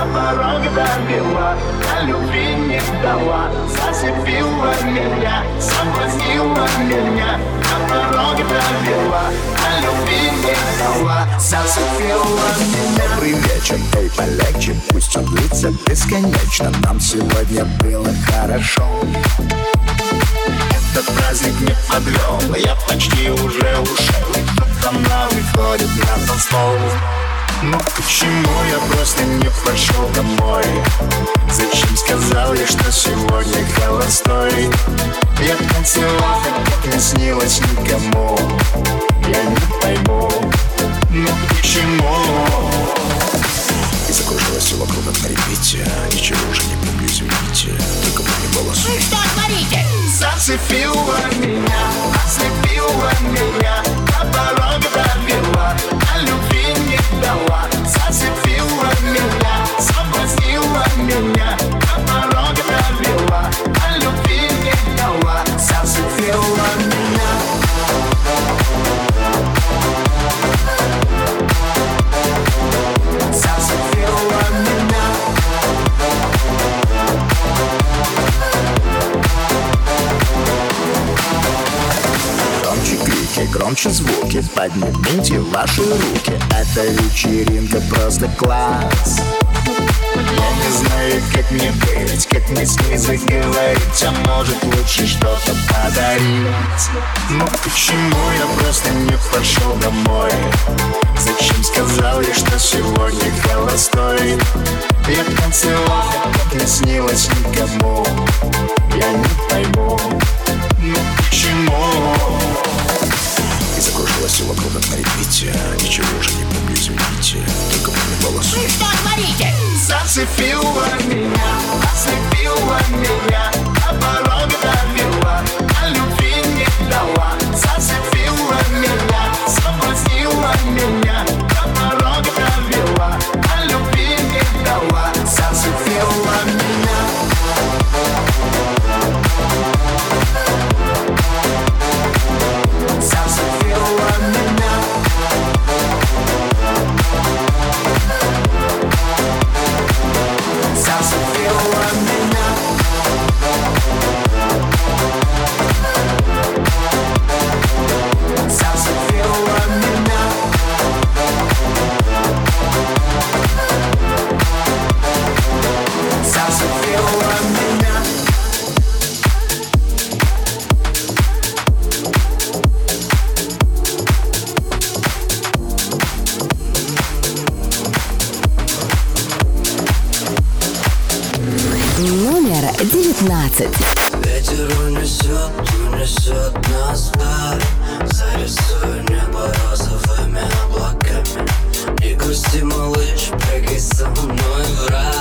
на порог довела, а любви не дала. Зацепила меня, соблазнила меня, на порог довела, а любви не дала. Зацепила меня. Добрый вечер, эй, полегче, пусть он длится бесконечно Нам сегодня было хорошо Этот праздник не подвел, я почти уже ушел. Кто-то нам выходит на танцпол. Ну почему я просто не пошел домой? Зачем сказал я, что сегодня холостой? Я танцевал, как не снилось никому. Я не пойму, ну почему? И закружилось все вокруг от репите Ничего уже не помню, извините. Только помню голос Зацепила меня, ослепила меня На довела, а любви не дала Зацепила меня, громче звуки. Поднимите ваши руки. Эта вечеринка просто класс. Я не знаю, как мне быть, как мне с ней заговорить А может лучше что-то подарить. Ну почему я просто не пошел домой? Зачем сказал я, что сегодня холостой? Я танцевал, как не снилось никому. Я не пойму, ну почему И закружилось все вокруг от репите. Ничего уже не помню, извините. Только помню голос Зацепила меня, ослепила меня. На порог довела, а любви не дала. Зацепила 12. Ветер унесет, унесет нас вдаль Зарисуй небо розовыми облаками Не грусти, малыш, прыгай со мной в рай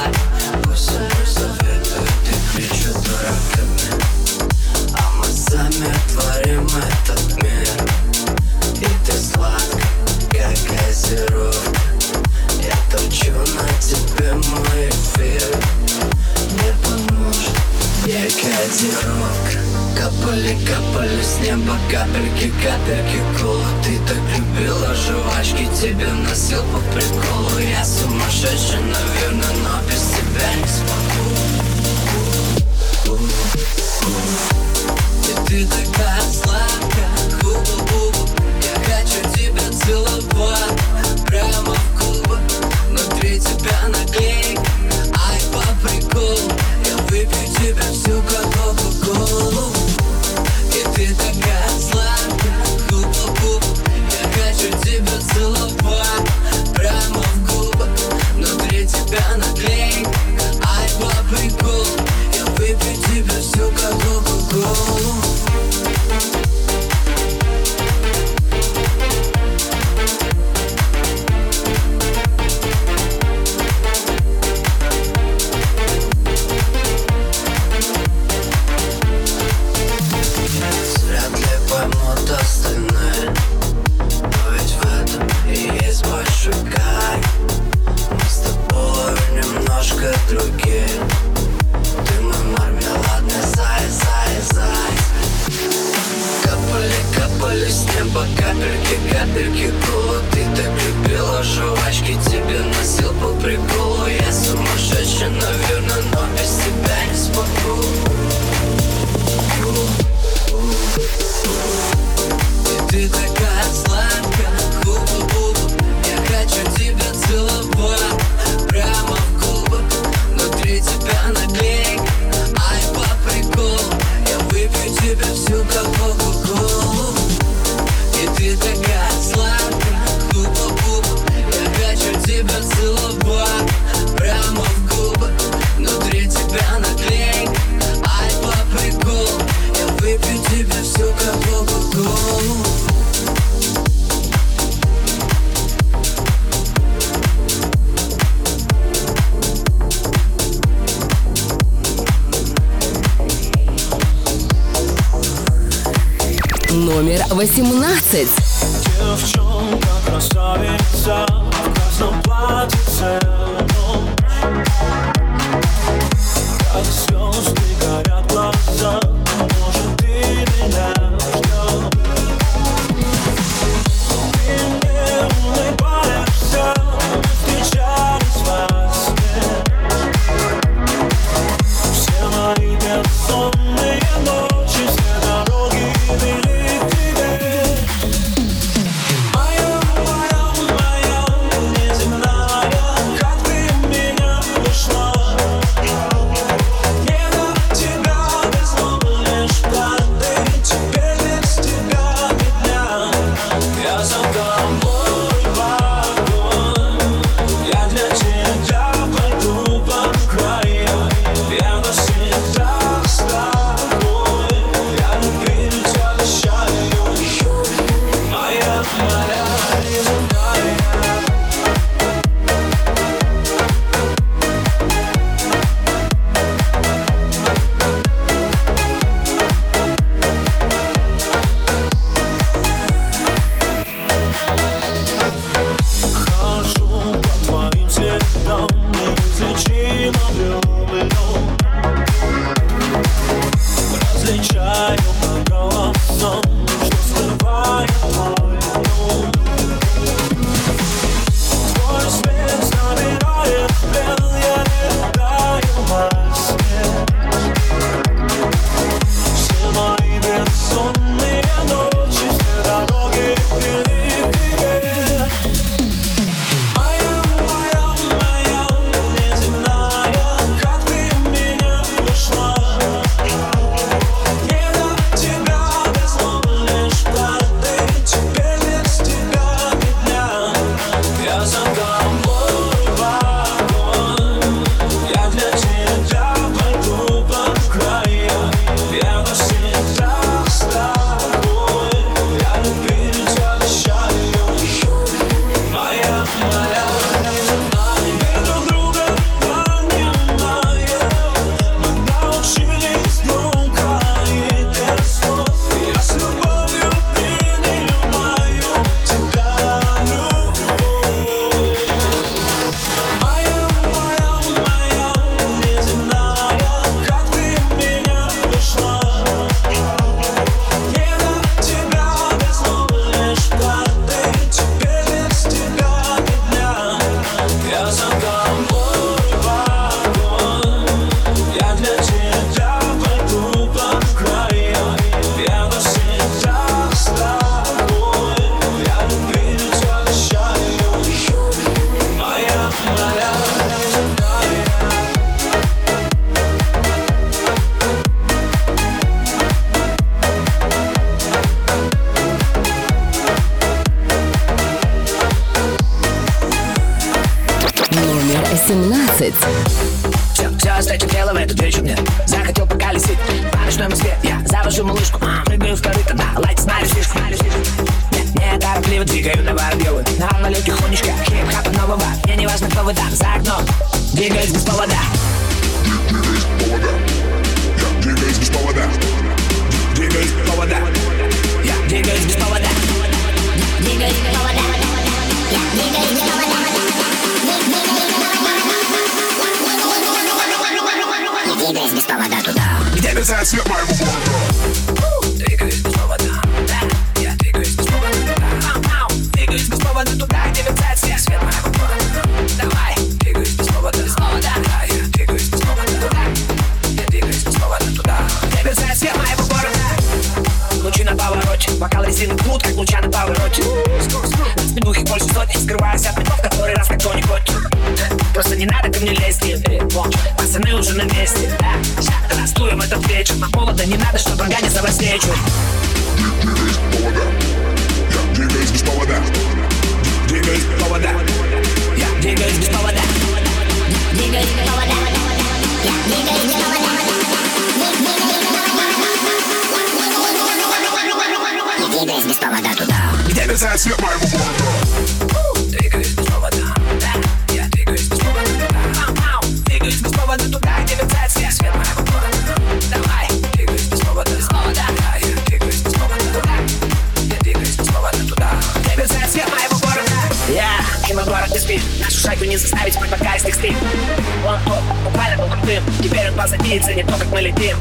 птицы, не то, как мы летим.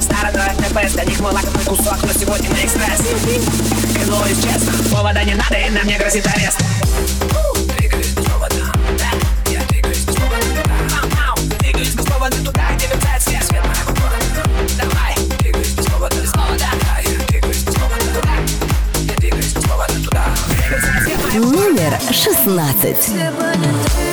Стороной ТП, для них мы лакомый кусок, но сегодня на экспресс. Клянусь честно, повода не надо, и на мне грозит арест. Номер шестнадцать.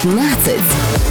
15.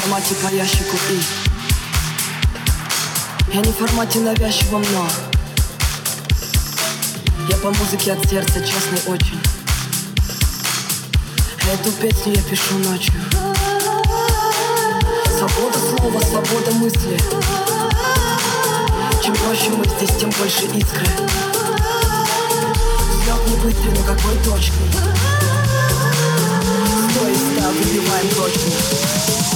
формате по ящику и. Я не в формате навязчивом, но Я по музыке от сердца честный очень. Эту песню я пишу ночью. Свобода слова, свобода мысли. Чем проще мы здесь, тем больше искры. Взлет не быстрый, но какой точный стой из ста выбиваем точно.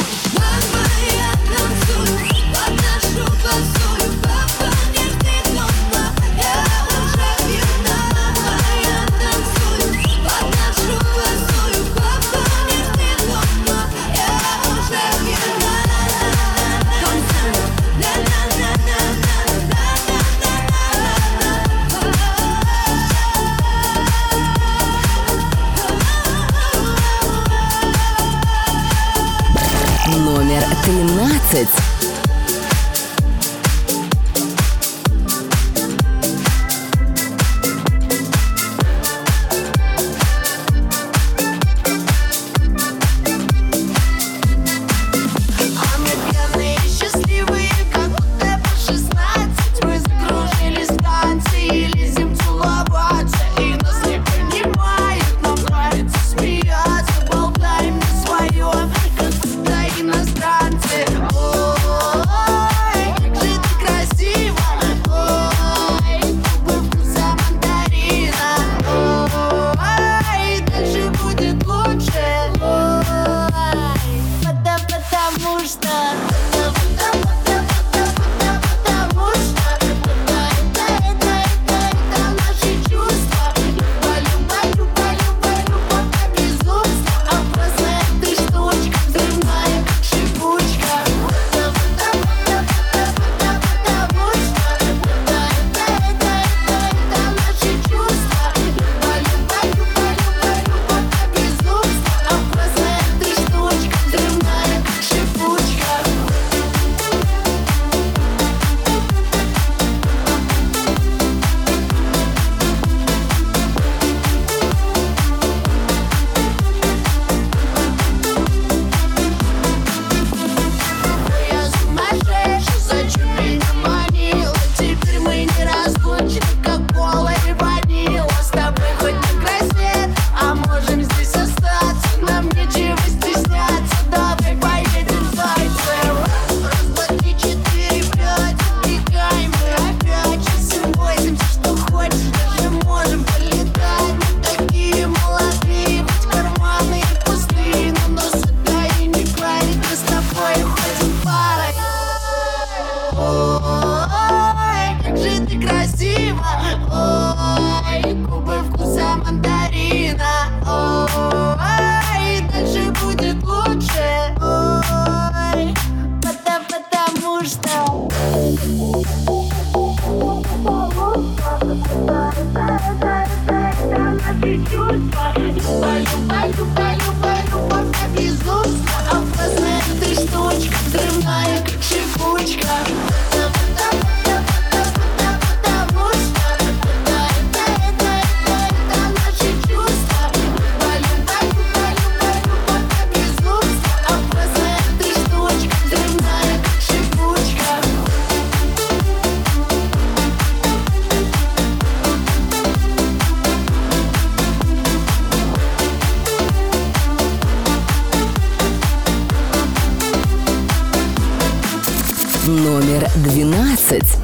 20.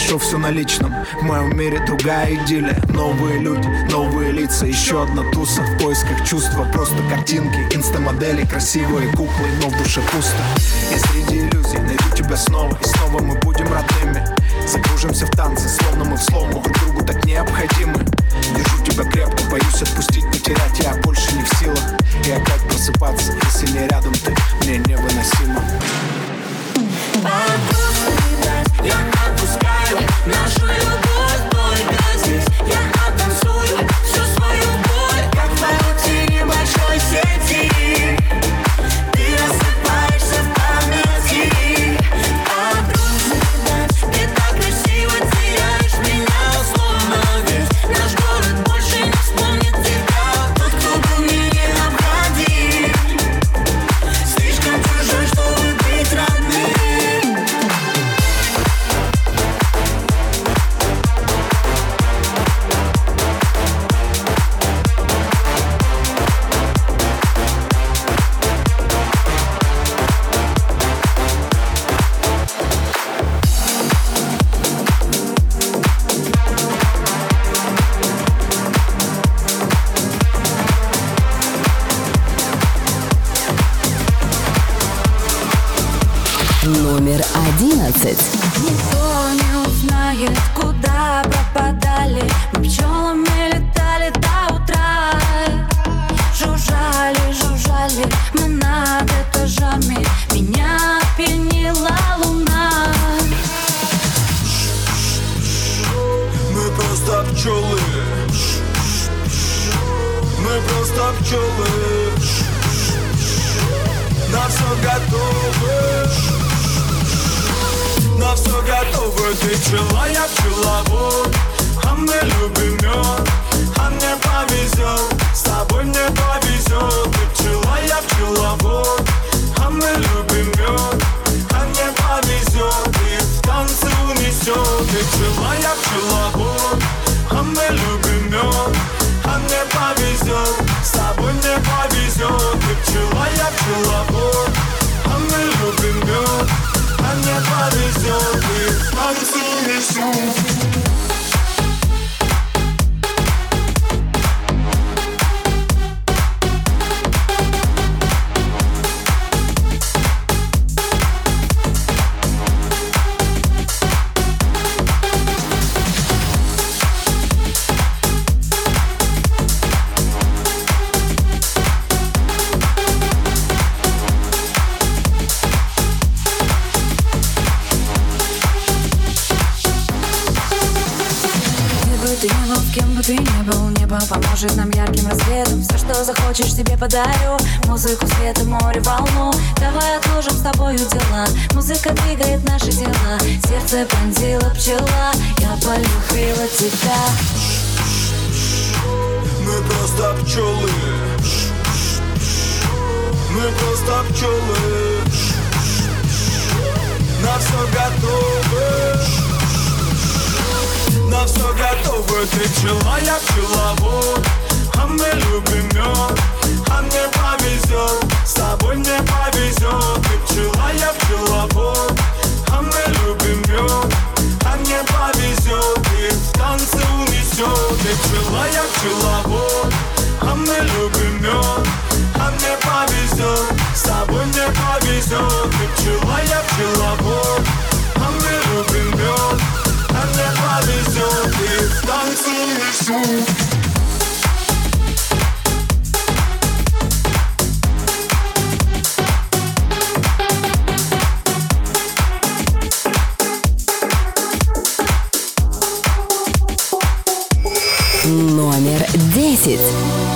хорошо все на личном. В моем мире другая идиллия. Новые люди, новые лица. Еще одна туса в поисках чувства. Просто картинки, инстамодели Красивые куклы, но в душе пусто. Я среди иллюзий найду тебя снова. И снова мы будем родными. Загружимся в танцы, словно мы в слому. Друг другу так необходимы. Держу тебя крепко, боюсь отпустить, потерять. Я больше не в силах. И опять просыпаться, если не рядом ты. Мне невыносимо. Вокруг Нашу любовь хочешь, тебе подарю Музыку, свет и море, волну. Давай отложим с тобою дела. Музыка двигает наши дела. Сердце пронзила пчела. Я полюбила тебя. Мы просто пчелы. Мы просто пчелы. На все готовы. На все готовы. Ты пчела, я пчеловод. А мы любим а мне повезет С тобой мне повезет Ты пчела, я пчеловод А мы любим а мне повезет И в танце унесет Ты пчела, я пчеловод А мы любим а мне повезет С тобой мне повезет Ты пчела, я пчеловод А мы любим а мне повезет И в танце унесет This is.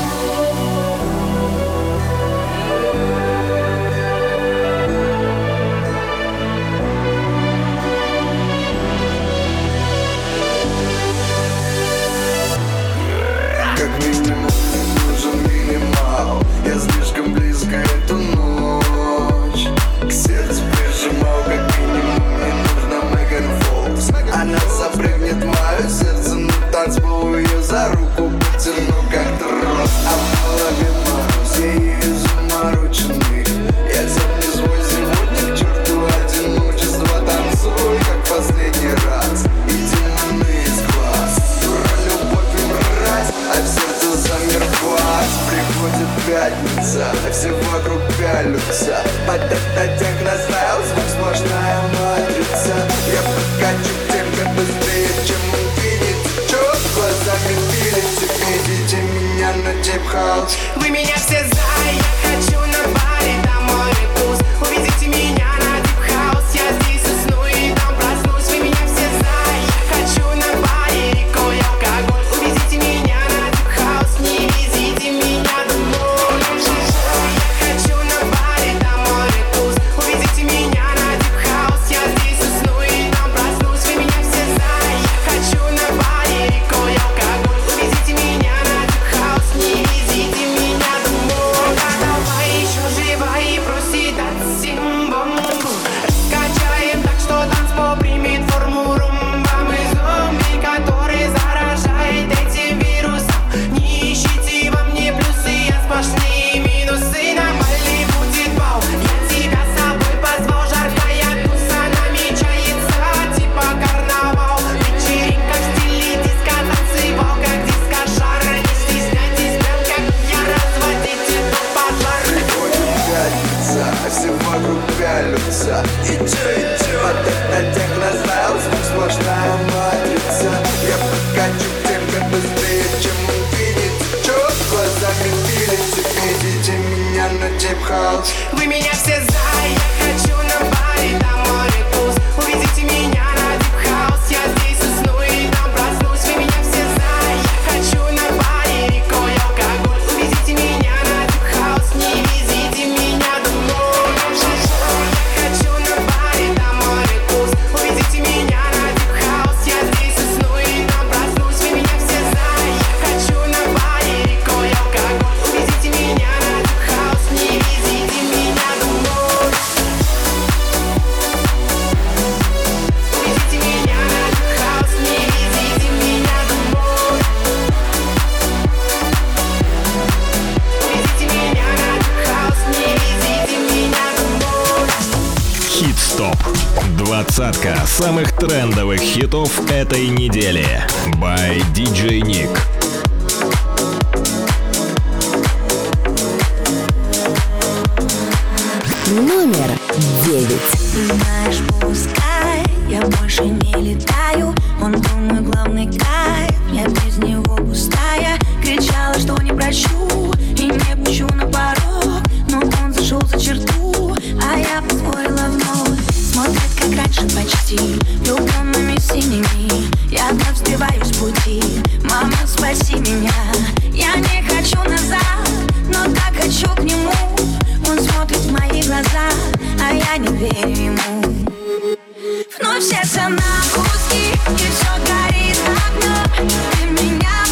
хитов этой недели. на куски, и все горит одно, ты меня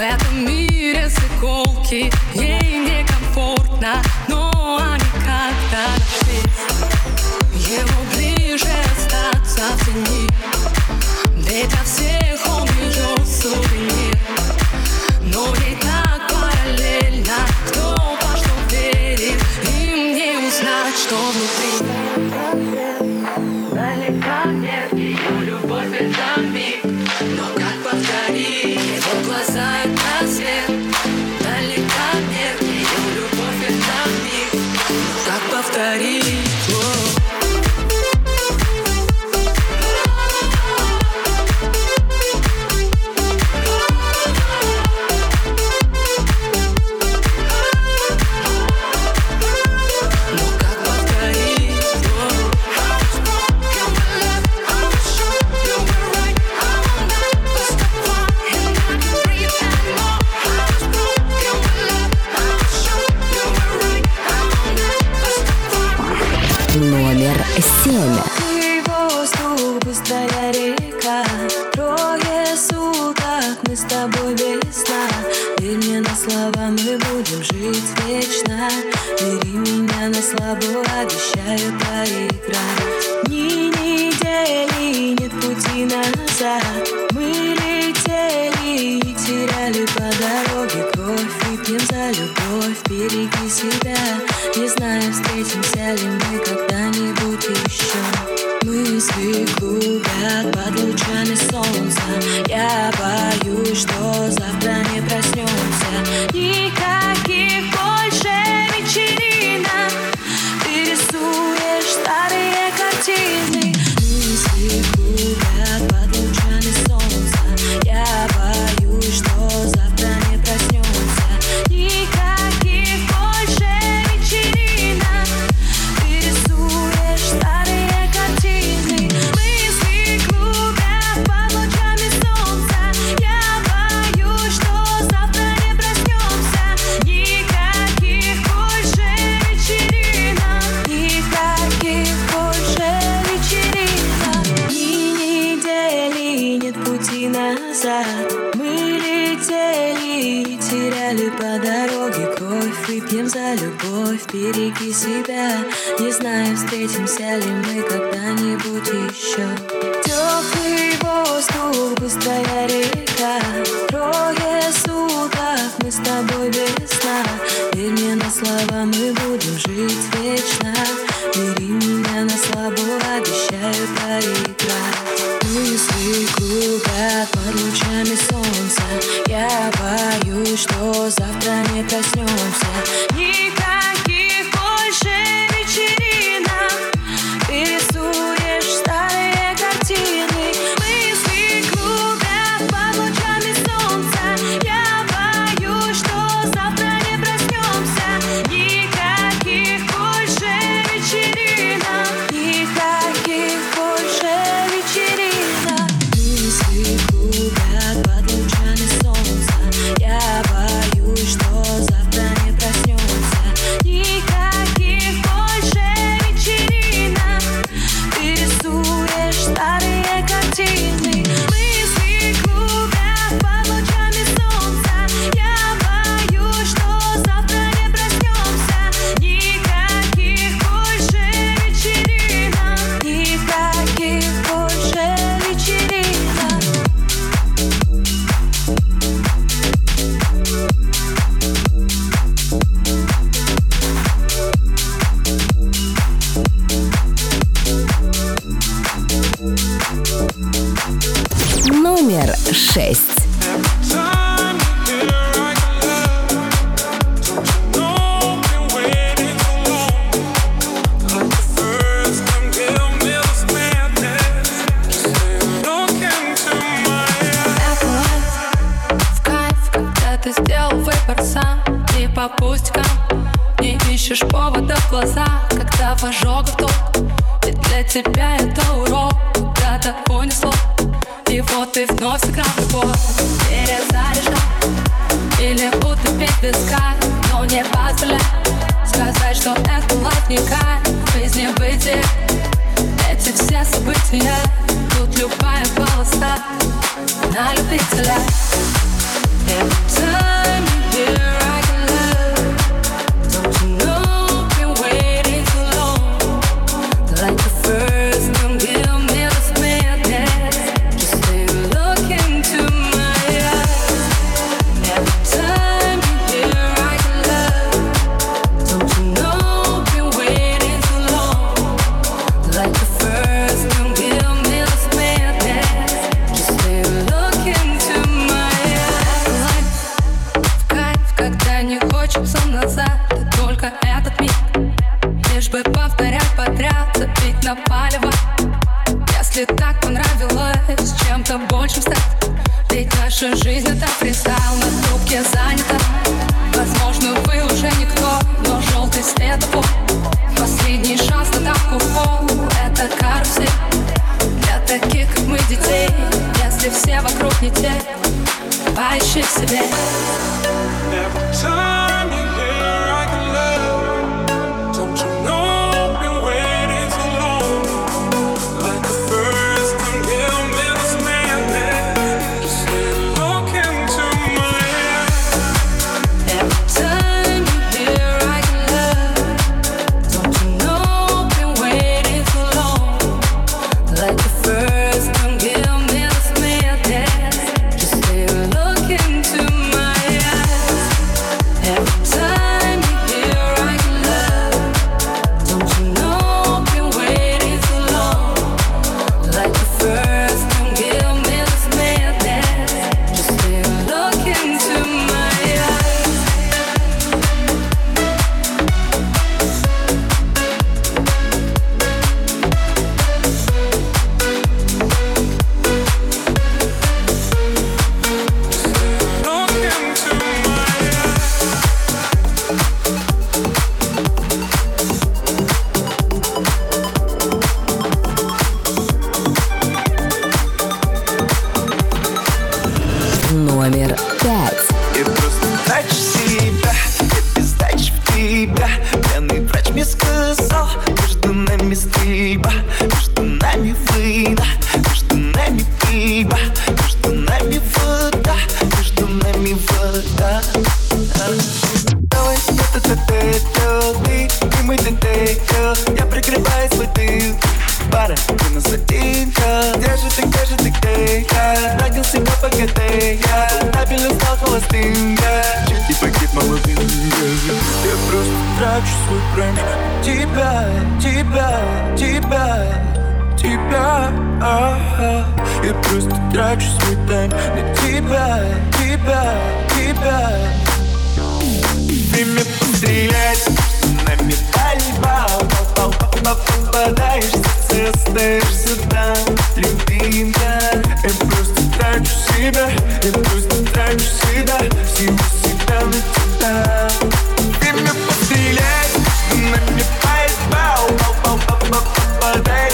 этом мире заколки. Ей некомфортно, но они как-то нашлись Его ближе остаться в тени. Ведь для всех он ее сувенир. Но ей так параллельно Кто во что верит. Им не узнать, что внутри. береги себя. Не знаю, встретимся ли мы когда-нибудь еще Теплый воздух, быстрая река. Трое суток мы с тобой весна. Верь мне на слова, мы будем жить вечно. Бери меня на слабо, обещаю проиграть. Мысли кругат под лучами солнца. Я боюсь, что завтра не проснемся запалива свой прайм Тебя, тебя, тебя тебя а-а. Я просто трачу свой тайм на тебя, тебя, тебя. Время пострелять, нами пальба Попадаешь в сердце, остаешься там. Любимая, я просто трачу себя Я просто трачу себя, всего себя на тебя. Время пострелять, and your eyes bow, bow, bow, bow, bow, bow, bow, bow, bow, bow, bow, bow, bow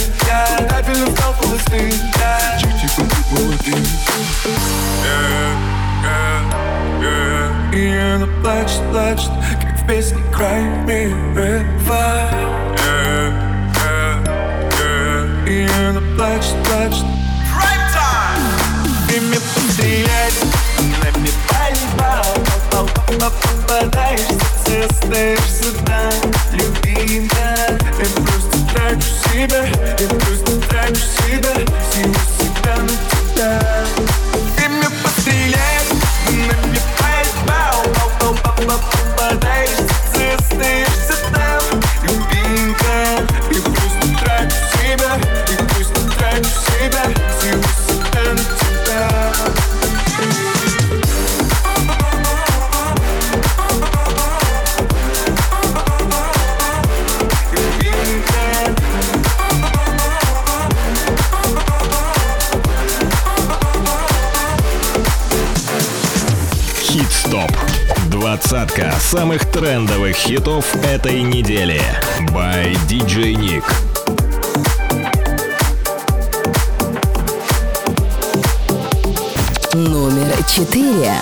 по КД Я табельно стал холостым Я чуть-чуть побыл молодым И она плачет, плачет Как в песне Cry Me a River И она плачет, плачет Время пострелять Нами пальба Попадаешь в сердце, остаешься там Любимая Я просто себя. Я просто трачу себя. Всего Двадцатка самых трендовых хитов этой недели. By DJ Nick. Номер четыре.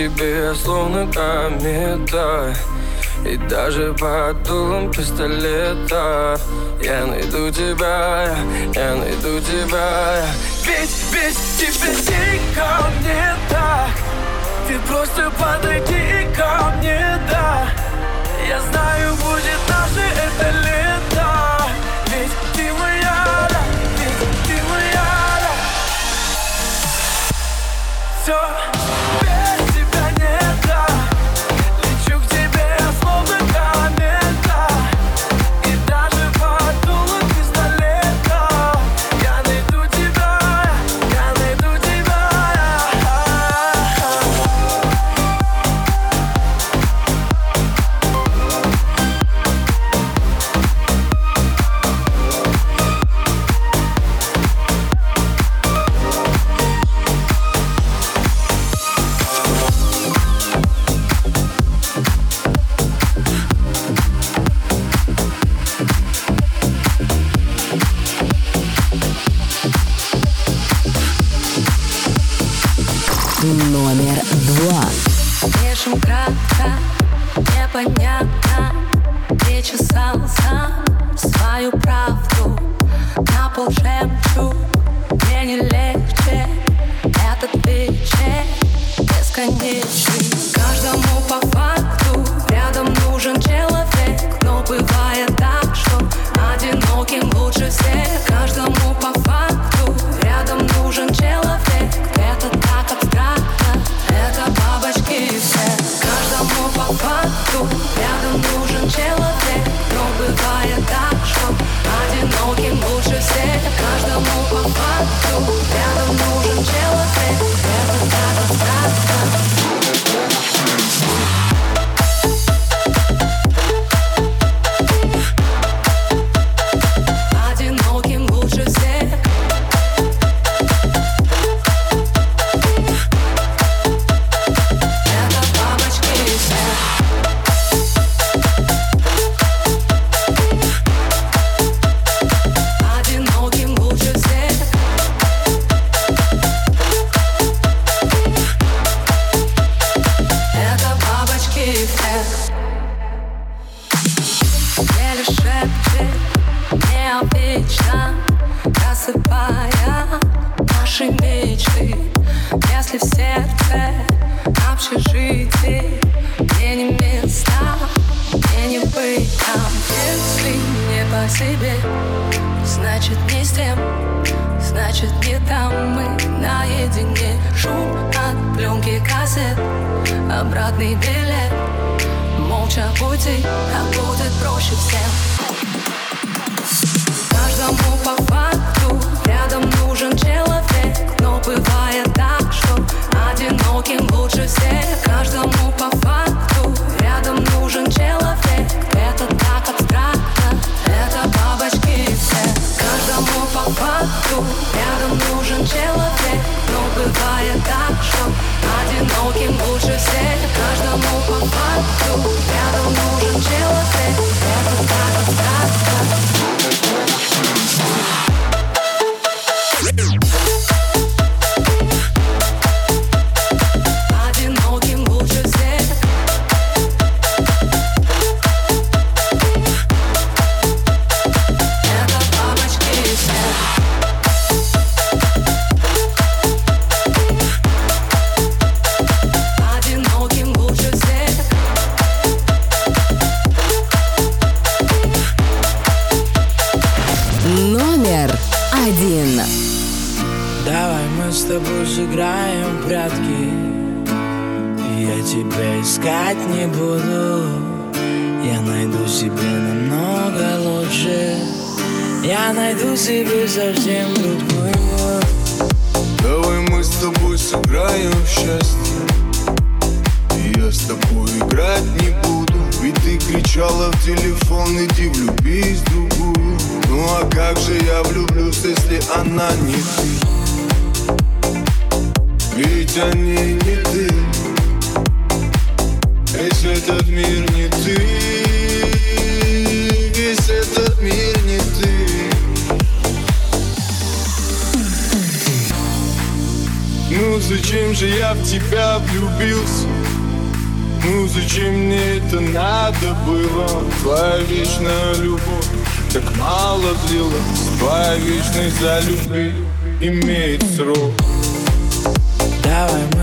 тебе словно комета И даже под дулом пистолета. Я найду тебя, я найду тебя. Ведь ведь тебе тебя ко мне так. Ты просто подойди ко мне, да. Я знаю, будет наше это лето. Ведь ты моя, да, ведь ты моя, да. Все плече бесконечный. Каждому по факту рядом нужен человек Но бывает так, что одиноким лучше всех. Каждому по факту рядом нужен человек. Нужен человек. Но бывает так, что Одиноким лучше всех Каждому по факту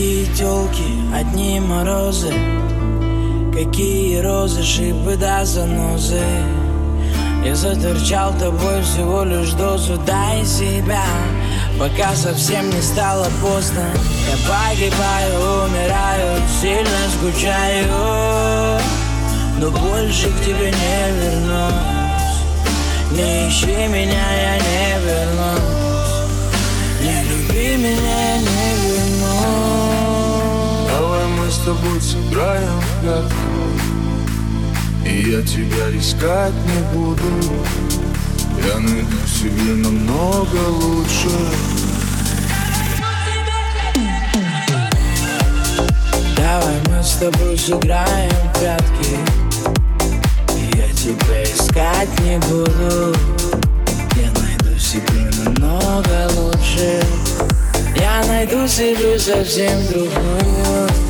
Какие телки, одни морозы. Какие розы, шипы да занозы. Я заторчал тобой всего лишь дозу Дай себя, пока совсем не стало поздно. Я погибаю, умираю, сильно скучаю. Но больше к тебе не вернусь. Не ищи меня, я не вернусь. Не люби меня, тобой сыграем в прятки И я тебя искать не буду. Я найду себе намного лучше. Давай мы с тобой сыграем в прятки Я тебя искать не буду. Я найду себе намного лучше. Я найду себе совсем другую